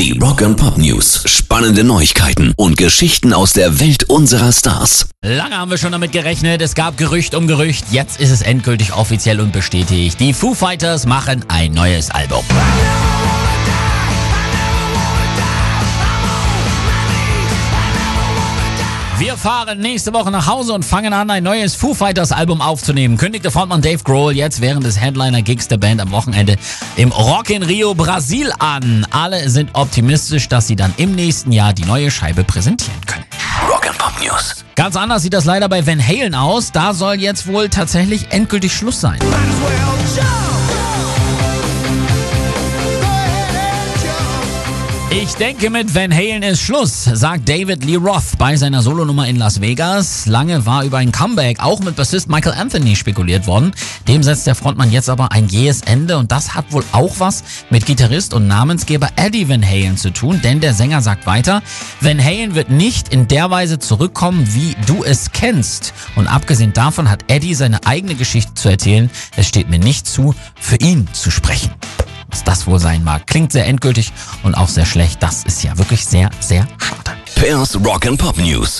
Die Rock and Pop News. Spannende Neuigkeiten und Geschichten aus der Welt unserer Stars. Lange haben wir schon damit gerechnet. Es gab Gerücht um Gerücht. Jetzt ist es endgültig offiziell und bestätigt. Die Foo Fighters machen ein neues Album. Wir fahren nächste Woche nach Hause und fangen an, ein neues Foo Fighters Album aufzunehmen. Kündigte Frontmann Dave Grohl jetzt während des Headliner-Gigs der Band am Wochenende im Rock in Rio, Brasil an. Alle sind optimistisch, dass sie dann im nächsten Jahr die neue Scheibe präsentieren können. Rock and Pop News. Ganz anders sieht das leider bei Van Halen aus. Da soll jetzt wohl tatsächlich endgültig Schluss sein. Ich denke, mit Van Halen ist Schluss, sagt David Lee Roth bei seiner Solonummer in Las Vegas. Lange war über ein Comeback auch mit Bassist Michael Anthony spekuliert worden. Dem setzt der Frontmann jetzt aber ein jähes Ende und das hat wohl auch was mit Gitarrist und Namensgeber Eddie Van Halen zu tun, denn der Sänger sagt weiter, Van Halen wird nicht in der Weise zurückkommen, wie du es kennst. Und abgesehen davon hat Eddie seine eigene Geschichte zu erzählen. Es steht mir nicht zu, für ihn zu sprechen das wohl sein mag. Klingt sehr endgültig und auch sehr schlecht. Das ist ja wirklich sehr, sehr schade. Pairs Rock and Pop News.